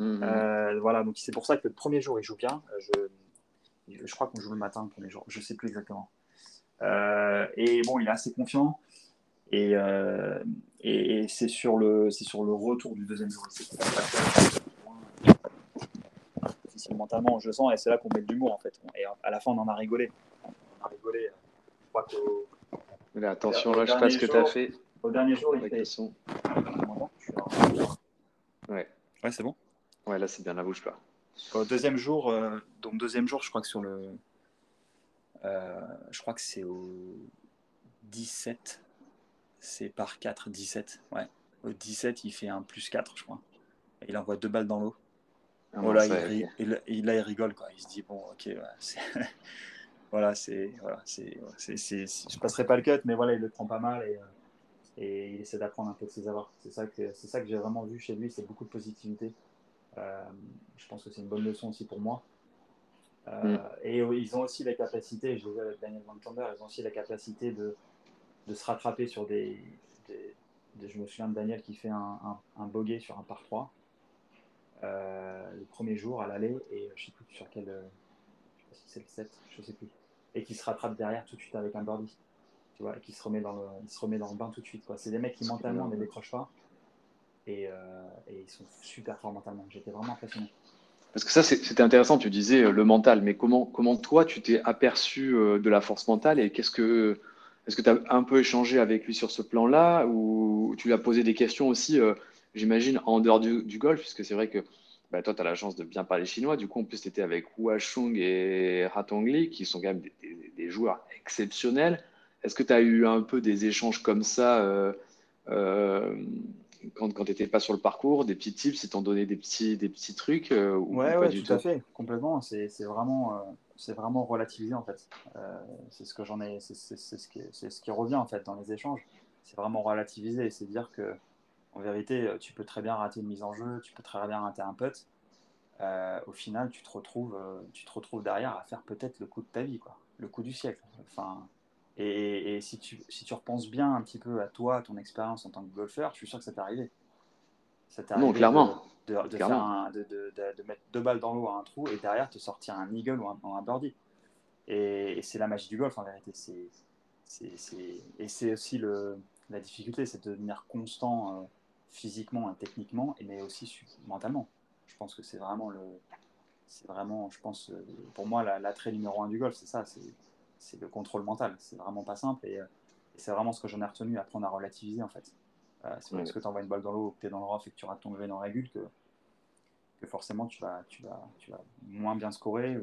Mm-hmm. voilà, donc c'est pour ça que le premier jour, il joue bien. Je, je crois qu'on joue le matin le premier jour. Je sais plus exactement. Euh, et bon, il est assez confiant. Et, euh, et, c'est sur, le, sur le retour du deuxième jour. Mentalement, je le sens, et c'est là qu'on met de l'humour en fait. Et à la fin, on en a rigolé. On a rigolé. Je crois que. Mais attention, là, je sais pas ce que tu as fait. Au dernier jour, il fait. Ouais. Ouais, c'est bon. Ouais, là, c'est bien, la bouche pas. Au deuxième jour, euh, donc deuxième jour, je crois que sur le, euh, je crois que c'est au 17. C'est par 4, 17. Ouais. Au 17, il fait un plus 4, je crois. Et il envoie deux balles dans l'eau. Ah oh là, il, il, il, là, il rigole, quoi. Il se dit, bon, ok, voilà, c'est. Voilà, c'est, je passerai pas le cut, mais voilà, il le prend pas mal et, euh, et il essaie d'apprendre un peu de ses avoirs. C'est ça que, c'est ça que j'ai vraiment vu chez lui, c'est beaucoup de positivité. Euh, je pense que c'est une bonne leçon aussi pour moi. Euh, mm. Et ils ont aussi la capacité, je l'ai vu avec Daniel Van Tander, ils ont aussi la capacité de, de se rattraper sur des, Je me souviens de Daniel qui fait un, un, bogey sur un par 3 euh, le premier jour à l'aller, et je sais plus sur quel. Je sais pas si c'est le 7, je sais plus. Et qui se rattrape derrière tout de suite avec un birdie. Tu vois, et qui se remet dans le, il se remet dans le bain tout de suite. C'est des mecs qui mentalement ne décrochent pas. Et, et, ils sont super forts mentalement. J'étais vraiment impressionné. Parce que ça, c'était intéressant, tu disais euh, le mental, mais comment, comment toi, tu t'es aperçu euh, de la force mentale et qu'est-ce que, est-ce que tu as un peu échangé avec lui sur ce plan-là ou tu lui as posé des questions aussi, euh, j'imagine, en dehors du, golf, puisque c'est vrai que bah, toi, tu as la chance de bien parler chinois. Du coup, en plus, tu étais avec Hua Chung et Hatongli, qui sont quand même des, joueurs exceptionnels. Est-ce que tu as eu un peu des échanges comme ça quand, quand tu n'étais pas sur le parcours, des petits tips, ils t'ont donné des petits, des petits trucs euh, Ouais, ouais tout, à fait, complètement. C'est vraiment, euh, c'est vraiment relativisé en fait. Euh, c'est ce que j'en ai, c'est ce, qui, ce qui revient en fait dans les échanges. C'est vraiment relativisé, c'est dire que en vérité, tu peux très bien rater une mise en jeu, tu peux très bien rater un putt. au final, tu te retrouves, tu te retrouves derrière à faire peut-être le coup de ta vie, quoi, le coup du siècle. Enfin, et, si, tu, si tu repenses bien un petit peu à toi, ton expérience en tant que golfeur, je suis sûr que ça t'est arrivé. Ça t'est arrivé non, clairement. De, de, mettre deux balles dans l'eau à un trou et derrière te sortir un eagle ou un, birdie. Et, c'est la magie du golf en vérité. C'est, et c'est aussi le, la difficulté, c'est de devenir constant euh, physiquement et techniquement, mais aussi mentalement. Je pense que c'est vraiment le, c'est vraiment, je pense, euh, pour moi, l'attrait numéro un du golf, c'est ça. C'est le contrôle mental. C'est vraiment pas simple et, euh, c'est vraiment ce que j'en ai retenu, apprendre à relativiser en fait. c'est parce que tu envoies une balle dans l'eau, que tu es dans le rough et que tu rates ton green en régule que, que forcément tu vas, tu, vas, tu vas moins bien scorer.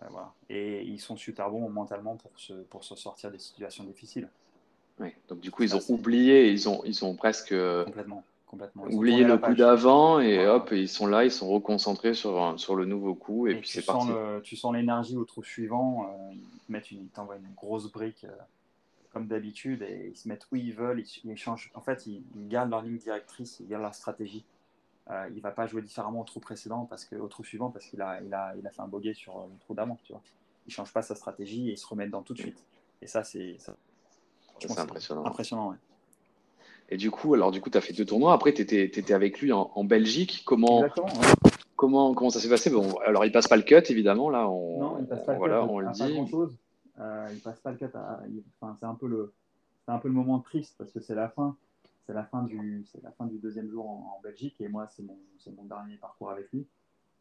voilà. Et ils sont super bons mentalement pour se, pour se sortir des situations difficiles. Oui. Donc du coup, ils ont oublié, ils ont, ils ont presque complètement, complètement. oublié le coup d'avant et hop, ils sont là, ils sont reconcentrés sur, sur le nouveau coup et, puis c'est parti. tu sens l'énergie au trou suivant, euh, ils mettent une, t'envoient une grosse brique euh, comme d'habitude et ils se mettent où ils veulent, ils, changent. En fait, ils, gardent leur ligne directrice, ils gardent leur stratégie. Euh, il va pas jouer différemment au trou précédent parce que au trou suivant parce qu'il a, il a, il a fait un bogey sur le trou d'avant, tu vois. Il change pas sa stratégie et ils se remettent dans tout de suite. Et ça, c'est c'est impressionnant. Impressionnant, Et du coup, alors du coup, tu as fait deux tournois. Après, tu étais, étais, avec lui en, Belgique. Comment, comment, comment ça s'est passé? Bon, Alors, il passe pas le cut, évidemment. Là, on, non, il passe pas le voilà, cut. On le dit. chose. Euh, il passe pas le cut. Enfin, c'est un peu le, un peu le moment triste parce que c'est la fin. C'est la fin du, la fin du deuxième jour en, Belgique et moi, c'est mon, mon dernier parcours avec lui.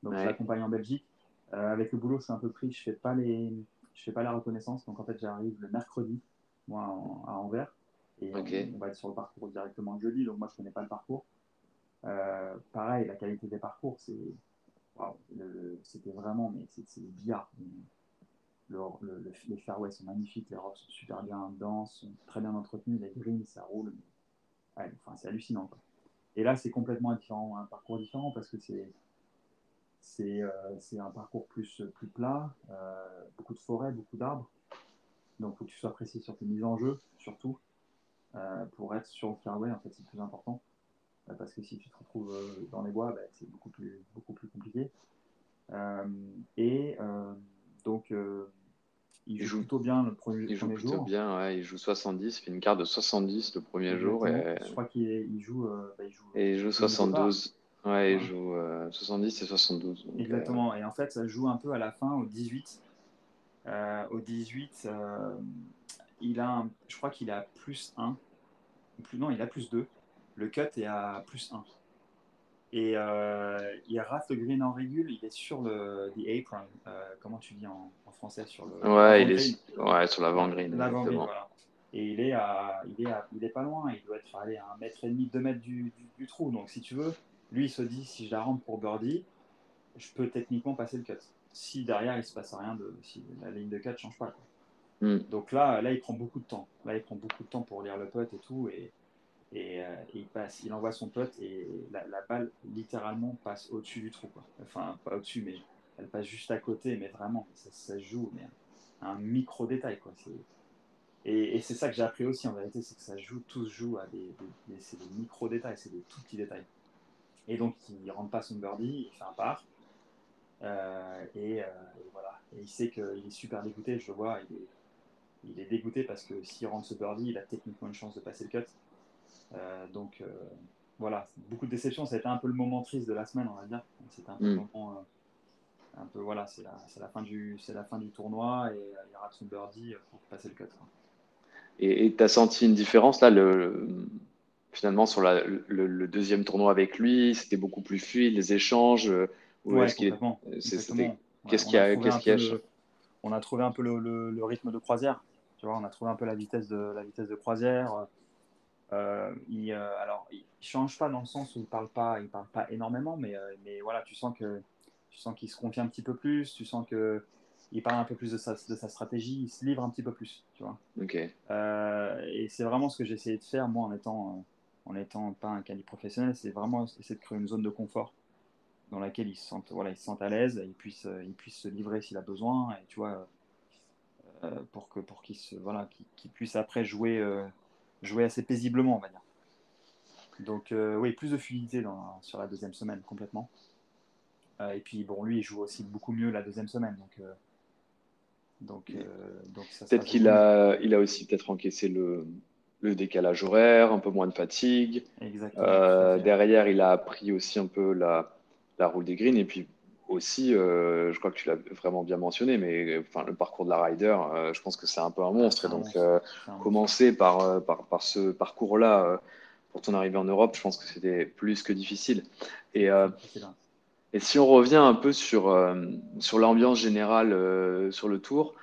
Donc, je l'accompagne en Belgique. Euh, avec le boulot, c'est un peu pris. Je fais pas les, je fais pas la reconnaissance. Donc, en fait, j'arrive le mercredi moi, à Anvers. Et on, va être sur le parcours directement le jeudi, donc moi je ne connais pas le parcours. Euh, pareil, la qualité des parcours, c'est c'était vraiment, mais c'est. Le, les fairways sont magnifiques, les rocks sont super bien denses, sont très bien entretenus, les greens ça roule. enfin, c'est hallucinant. Et là, c'est complètement différent, un parcours différent parce que c'est c'est euh, un parcours plus, plus plat, euh, beaucoup de forêts, beaucoup d'arbres. Donc, il faut que tu sois précis sur tes mises en jeu, surtout, euh, pour être sur le fairway, en fait, c'est le plus important. Euh, parce que si tu te retrouves euh, dans les bois, bah, c'est beaucoup plus, beaucoup plus compliqué. et donc, il, joue, plutôt bien le premier, il joue plutôt bien, ouais, il joue 70, il fait une carte de 70 le premier jour. Et... Je crois qu'il joue, bah, il joue. Et il joue 72. Ouais, il joue 70 et 72. Exactement. Et en fait, ça joue un peu à la fin, au 18. Euh, au 18, euh, il a je crois qu'il a plus 1. Plus, non, il a plus 2. Le cut est à plus 1. Et euh, il rate le green en régule, il est sur le the apron. comment tu dis en, français sur le Ouais, il est ouais, sur l'avant green. L'avant green, voilà. Et il est, à, il, est il est pas loin, il doit être allé à un mètre et demi, deux mètres du, du, trou. Donc si tu veux, lui il se dit si je la rentre pour birdie, je peux techniquement passer le cut si derrière il se passe rien, de, si la ligne de 4 change pas. Hmm. Donc là, là, il prend beaucoup de temps. Là, il prend beaucoup de temps pour lire le putt et tout. Et, et, euh, il, passe, il envoie son putt et la, balle littéralement passe au-dessus du trou. Quoi. Enfin, pas au-dessus, mais elle passe juste à côté. Mais vraiment, ça, ça joue mais un, micro détail. Quoi. Et, et c'est ça que j'ai appris aussi en vérité c'est que ça joue, tout se joue à des, des, des micro détails, c'est des tout petits détails. Et donc, il rentre pas son birdie, il fait un par. Euh, euh, et, voilà. Et il sait qu'il est super dégoûté, je le vois. Il est, il est dégoûté parce que s'il rentre ce birdie, il a techniquement une chance de passer le cut. Euh, donc voilà, beaucoup de déceptions. Ça a été un peu le moment triste de la semaine, on va dire. C'était un peu le mm. moment. un peu, voilà, c'est la, la, fin du, la fin du tournoi et il rate son birdie pour passer le cut. Et tu as senti une différence là le, Finalement, sur la, le, deuxième tournoi avec lui, c'était beaucoup plus fluide, les échanges qu'est-ce qu'il y a, qu'est-ce On a trouvé un peu le, rythme de croisière. Tu vois, on a trouvé un peu la vitesse de la vitesse de croisière. Euh, il, euh, alors, il change pas dans le sens où il parle pas, il parle pas énormément, mais, euh, mais voilà, tu sens que tu sens qu'il se confie un petit peu plus, tu sens que il parle un peu plus de sa, de sa stratégie, il se livre un petit peu plus, tu vois. Ok. et c'est vraiment ce que j'ai essayé de faire moi en étant en étant pas un calibre professionnel, c'est vraiment essayer de créer une zone de confort dans laquelle il se sent, voilà, il se à l'aise, il puisse, euh, il puisse se livrer s'il a besoin, et tu vois, euh, pour que pour se, voilà, puisse après jouer, euh, jouer assez paisiblement, on va dire. Donc oui, plus de fluidité dans, sur la deuxième semaine complètement. et puis bon, lui, il joue aussi beaucoup mieux la deuxième semaine, donc. donc, donc peut-être qu'il a, il a aussi peut-être encaissé le, le décalage horaire, un peu moins de fatigue. Exactement. derrière, il a appris aussi un peu la, la roue des greens. Et puis aussi, euh, je crois que tu l'as vraiment bien mentionné, mais enfin, le parcours de la rider, euh, je pense que c'est un peu un monstre. Et donc, euh, commencer par, par, par, ce parcours-là pour ton arrivée en Europe, je pense que c'était plus que difficile. Et, et si on revient un peu sur, sur l'ambiance générale sur le tour,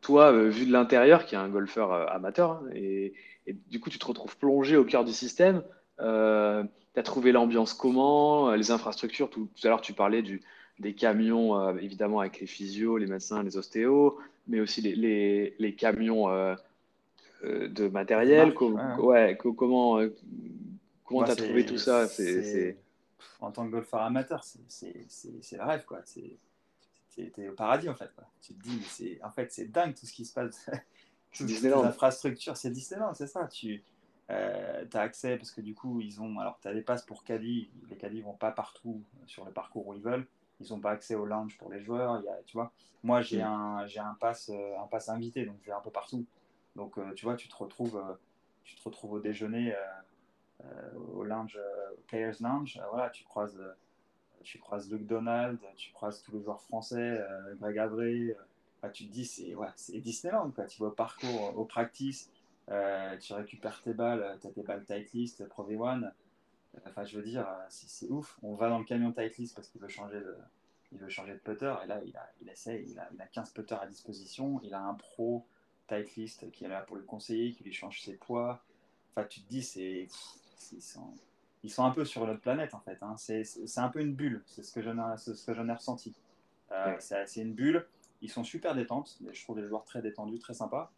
toi, vu de l'intérieur, qui est un golfeur amateur, hein, et, du coup, tu te retrouves plongé au cœur du système. Tu as trouvé l'ambiance comment Les infrastructures tout, à l'heure, tu parlais du, des camions, évidemment, avec les physios, les médecins, les ostéos, mais aussi les, les, camions de matériel. ouais, comment comment tu as trouvé tout ça? C'est En tant que golfeur amateur, c'est le rêve. quoi. T'es au paradis en fait. Tu te dis, c'est en fait c'est dingue tout ce qui se passe. Toutes les infrastructures, c'est Disneyland, c'est ça. Tu euh, as accès parce que du coup ils ont, alors tu as des passes pour caddie. Les caddies vont pas partout sur le parcours où ils veulent. Ils n'ont pas accès au lounge pour les joueurs. Y a, tu vois, moi j'ai mm. un j'ai un pass euh, un pass invité donc je vais un peu partout. Donc euh, tu vois, tu te retrouves tu te retrouves au déjeuner au lounge Players Lounge. voilà, tu croises tu croises Luke Donald, tu croises tous les joueurs français, euh, Greg Avré. Euh, tu te dis, c'est ouais, Disneyland. Quoi. Tu vas au parcours, au practice, euh, tu récupères tes balles, tu as tes balles tight list, Pro V1. Enfin, je veux dire, c'est ouf. On va dans le camion tight list parce qu'il veut changer de, il veut changer de putter. Et là, il, a, il essaie, il a, il a 15 putters à disposition. Il a un pro tight list qui est là pour le conseiller, qui lui change ses poids. Enfin, tu te dis, c'est ils sont un peu sur notre planète en fait. Hein. C'est un peu une bulle, c'est ce que j'en ai, ce que ai ressenti. Euh, c'est une bulle, ils sont super détentes, je trouve les joueurs très détendus, très sympas,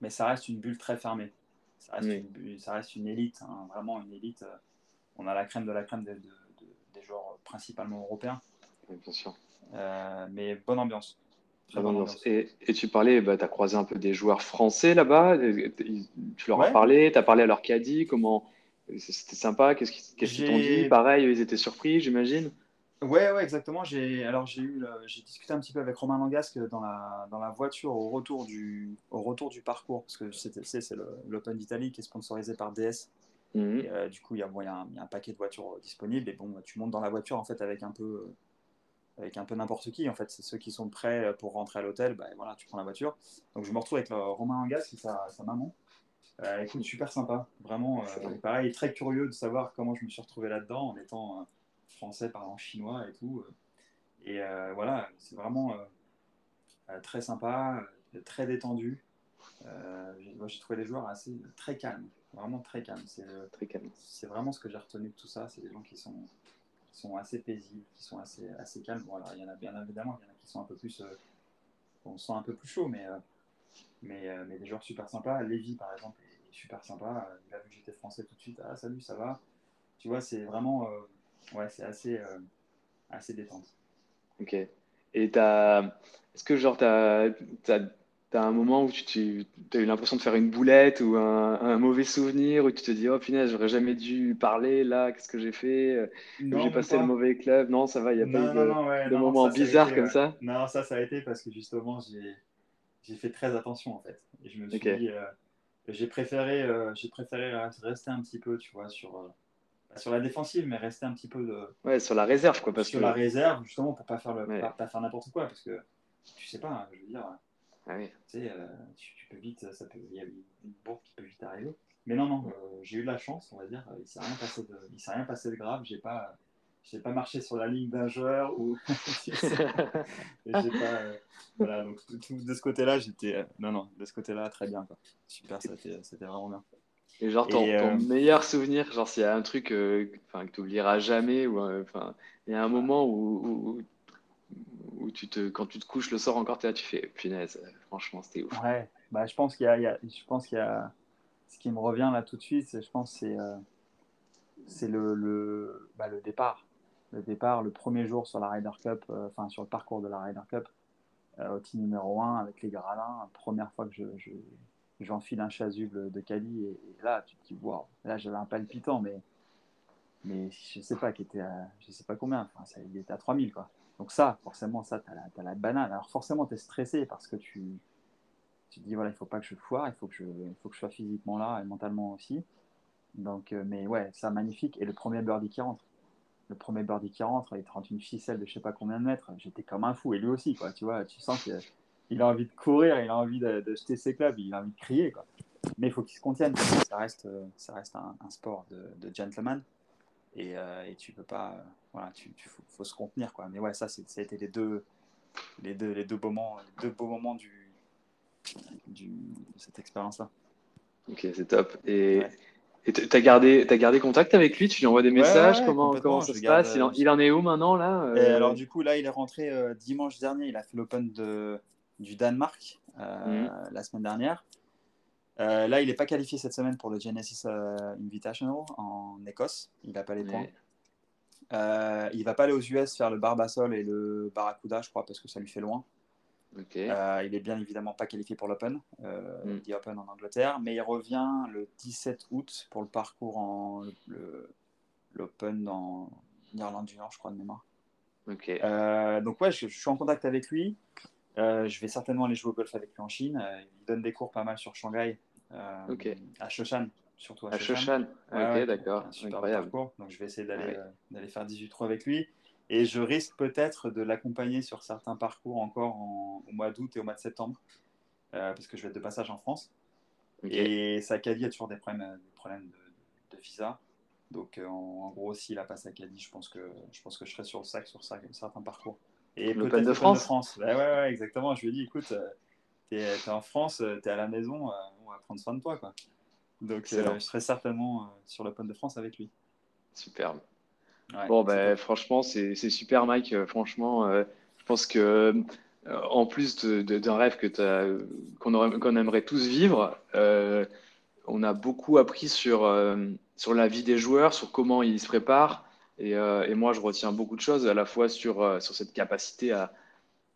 mais ça reste une bulle très fermée. Ça reste, une, ça reste une élite, hein, vraiment une élite. Euh, on a la crème de la crème des joueurs principalement européens. bien sûr. Euh, mais bonne ambiance. Très bonne ambiance. Et, tu parlais, bah, tu as croisé un peu des joueurs français là-bas, tu leur as parlé, tu as parlé à leur caddie, comment c'était sympa. Qu'est-ce qu'ils t'ont dit? Pareil, ils étaient surpris, j'imagine. Ouais, ouais, exactement. J'ai alors j'ai eu j'ai discuté un petit peu avec Romain Langasque dans la dans la voiture au retour du au retour du parcours parce que c'est c'est l'Open d'Italie qui est sponsorisé par DS. Mhm. Euh, du coup, il y, a, y, a un paquet de voitures disponibles et bon, tu montes dans la voiture en fait avec un peu avec un peu n'importe qui. En fait, c'est ceux qui sont prêts pour rentrer à l'hôtel. Ben voilà, tu prends la voiture. Donc je me retrouve avec Romain Langasque et sa, sa maman. Euh, écoute, super sympa, vraiment. Euh, pareil, très curieux de savoir comment je me suis retrouvé là-dedans en étant euh, français parlant chinois et tout. Et voilà, c'est vraiment très sympa, très détendu. j'ai trouvé les joueurs assez très calmes, vraiment très calmes. C'est très calme. C'est vraiment ce que j'ai retenu de tout ça. C'est des gens qui sont, sont assez paisibles, qui sont assez, assez calmes. Bon, il y en a bien évidemment, il y en a qui sont un peu plus, on sent un peu plus chaud, mais mais, mais des joueurs super sympas. Lévi, par exemple, super sympa. Il a vu que j'étais français tout de suite. Ah, salut, ça va? Tu vois, c'est vraiment. Ouais, c'est assez, euh, assez détente. Ok. Et as... est-ce que, genre, tu as, un moment où tu, as eu l'impression de faire une boulette ou un, mauvais souvenir où tu te dis, oh punaise, j'aurais jamais dû parler là, qu'est-ce que j'ai fait? J'ai passé le mauvais club? Non, ça va, il n'y a pas eu de, moment bizarre comme ça? Non, ça, ça a été parce que justement, j'ai fait très attention en fait. Et je me suis dit, euh, j'ai préféré, euh, j'ai préféré rester un petit peu, tu vois, sur, sur la défensive, mais rester un petit peu de. Ouais, sur la réserve, quoi. Parce sur la réserve, justement, pour pas faire, le, pas, faire n'importe quoi, parce que tu sais pas, hein, je veux dire. Ah oui. Tu sais, euh, tu, peux vite, ça peut, il y a une bourde qui peut vite arriver. Mais non, non, j'ai eu de la chance, on va dire. Il s'est rien passé de, il s'est rien passé de grave. J'ai pas, j'ai pas marché sur la ligne d'un joueur ou pas, voilà donc de ce côté-là j'étais non non de ce côté-là très bien quoi. super c'était vraiment bien et genre ton, euh, meilleur souvenir genre s'il y a un truc euh, que tu oublieras jamais ou euh, enfin il y a un moment où, où, tu te quand tu te couches le soir encore tu fais punaise franchement c'était ouf. Ouais bah je pense qu'il y, a je pense qu'il y a ce qui me revient là tout de suite je pense c'est c'est le le, bah, le départ. Le départ, le premier jour sur la Ryder Cup, euh, enfin sur le parcours de la Ryder Cup, euh, au team numéro 1 avec les Gralins, première fois que je, j'enfile un chasuble de Cali et, là tu te dis waouh, là j'avais un palpitant mais mais je sais pas qui était à, je sais pas combien, enfin il était à 3000 quoi. Donc ça, forcément ça tu as, la banane. Alors forcément tu es stressé parce que tu tu te dis voilà, il faut pas que je foire, il faut que je il faut que je sois physiquement là et mentalement aussi. Donc euh, mais ouais, ça magnifique et le premier birdie qui rentre le premier birdie qui rentre, il rentre une ficelle de je sais pas combien de mètres, j'étais comme un fou, et lui aussi, quoi, tu vois, tu sens qu'il a envie de courir, il a envie de, jeter ses clubs, il a envie de crier, quoi. Mais il faut qu'il se contienne, ça reste, ça reste un, sport de, gentleman, et, euh, et, tu peux pas, voilà, tu, faut, se contenir, quoi. Mais ouais, ça, ça a été les deux, les deux, les deux, moments, les deux beaux moments du, du, de cette expérience-là. Ok, c'est top. Et tu as gardé, as gardé contact avec lui? Tu lui envoies des messages? comment, comment ça se passe? Il en, il en, est où maintenant là euh? Alors du coup, là, il est rentré euh, dimanche dernier. Il a fait l'Open du Danemark euh, mhm. la semaine dernière. là, il n'est pas qualifié cette semaine pour le Genesis Invitational en Écosse. Il n'a pas les points. il va pas aller aux US faire le Barbasol et le Barracuda, je crois, parce que ça lui fait loin. Euh, il est bien évidemment pas qualifié pour l'Open, euh, mm. Open en Angleterre, mais il revient le 17 août pour le parcours en l'Open en Irlande du Nord, je crois de mémoire. Euh, donc ouais, je, suis en contact avec lui. Euh, je vais certainement aller jouer au golf avec lui en Chine. il donne des cours pas mal sur Shanghai, à Shoshan, surtout à, Shoshan. ok, d'accord. Incroyable. Parcours, donc je vais essayer d'aller d'aller faire 18 trous avec lui. Et je risque peut-être de l'accompagner sur certains parcours encore au mois d'août et au mois de septembre, euh, parce que je vais être de passage en France. Et sa Cali a toujours des problèmes, euh, des problèmes de, visa. Donc euh, en, gros, s'il a à je pense, que, je pense que je serai sur le sac sur certains parcours. Et l'Open de France, France. ouais, ouais, exactement. Je lui ai dit, écoute, tu es, en France, tu es à la maison, on va prendre soin de toi. Quoi. Donc je serai certainement sur l'Open de France avec lui. Superbe bon, ben, franchement, c'est super, Mike. Euh, franchement, euh, je pense que euh, en plus d'un rêve qu'on aimerait tous vivre, on a beaucoup appris sur, sur la vie des joueurs, sur comment ils se préparent. Et, et, moi, je retiens beaucoup de choses, à la fois sur, sur cette capacité à,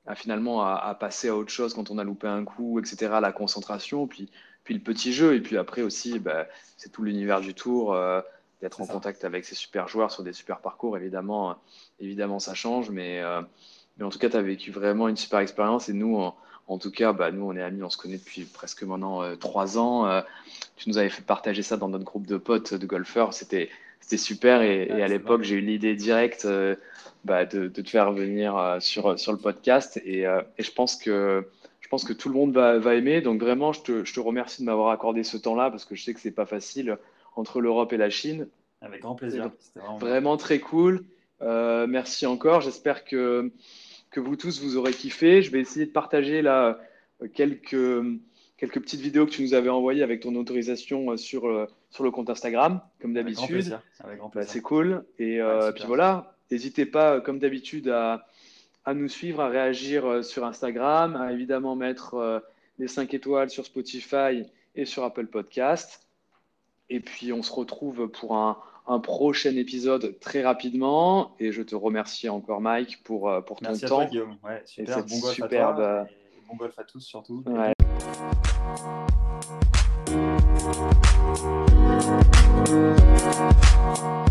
à finalement à, passer à autre chose quand on a loupé un coup, etc., la concentration, puis, puis le petit jeu. Et puis après aussi, ben, c'est tout l'univers du tour d'être en contact avec ces super joueurs sur des super parcours, évidemment, euh, évidemment ça change, mais, euh, mais en tout cas, tu as vécu vraiment une super expérience et nous, en, tout cas, bah, nous, on est amis, on se connaît depuis presque maintenant euh, trois ans. tu nous avais fait partager ça dans notre groupe de potes de golfeurs, c'était c'était super et, à l'époque, j'ai eu l'idée directe bah, de, de, te faire venir sur, sur le podcast et, et, je pense que je pense que tout le monde va, va aimer. Donc vraiment, je te, je te remercie de m'avoir accordé ce temps-là parce que je sais que c'est pas facile entre l'Europe et la Chine. Avec grand plaisir. Vraiment, vraiment, très cool. Euh, merci encore. J'espère que, que vous tous, vous aurez kiffé. Je vais essayer de partager là quelques, quelques petites vidéos que tu nous avais envoyées avec ton autorisation sur, euh, sur le compte Instagram, comme d'habitude. Bah, c'est cool. Et euh, puis voilà, n'hésitez pas, comme d'habitude, à, à, nous suivre, à réagir sur Instagram, à évidemment mettre les 5 étoiles sur Spotify et sur Apple Podcast. Et puis, on se retrouve pour un, prochain épisode très rapidement. Et je te remercie encore, Mike, pour, euh, pour ton Merci temps. À toi, Guillaume. Ouais, super. bon golf superbe... à toi. bon golf à tous, surtout. Ouais. Thank you.